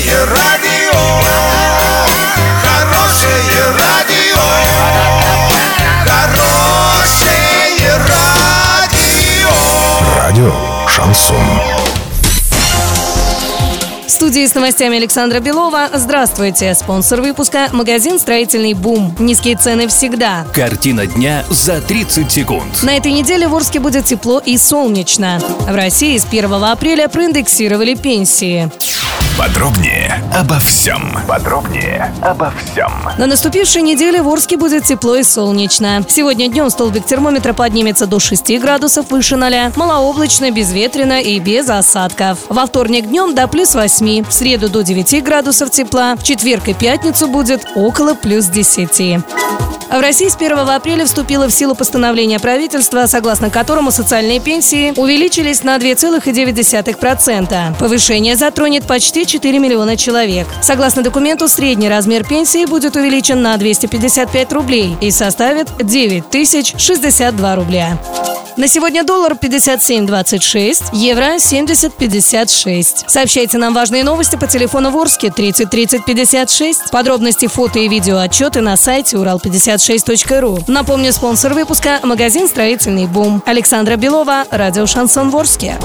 Хорошее радио, хорошее радио, хорошее радио. Радио Шансон. В студии с новостями Александра Белова. Здравствуйте. Спонсор выпуска – магазин «Строительный бум». Низкие цены всегда. Картина дня за 30 секунд. На этой неделе в Орске будет тепло и солнечно. В России с 1 апреля проиндексировали пенсии. Подробнее обо всем. Подробнее обо всем. На наступившей неделе в Орске будет тепло и солнечно. Сегодня днем столбик термометра поднимется до 6 градусов выше 0, малооблачно, безветренно и без осадков. Во вторник днем до плюс 8, в среду до 9 градусов тепла, в четверг и пятницу будет около плюс 10. В России с 1 апреля вступило в силу постановление правительства, согласно которому социальные пенсии увеличились на 2,9%. Повышение затронет почти 4 миллиона человек. Согласно документу, средний размер пенсии будет увеличен на 255 рублей и составит 9 тысяч 62 рубля. На сегодня доллар 57.26, евро 70.56. Сообщайте нам важные новости по телефону Ворске 30 30 56. Подробности, фото и видео отчеты на сайте урал56.ру. Напомню, спонсор выпуска – магазин «Строительный бум». Александра Белова, радио «Шансон Ворске».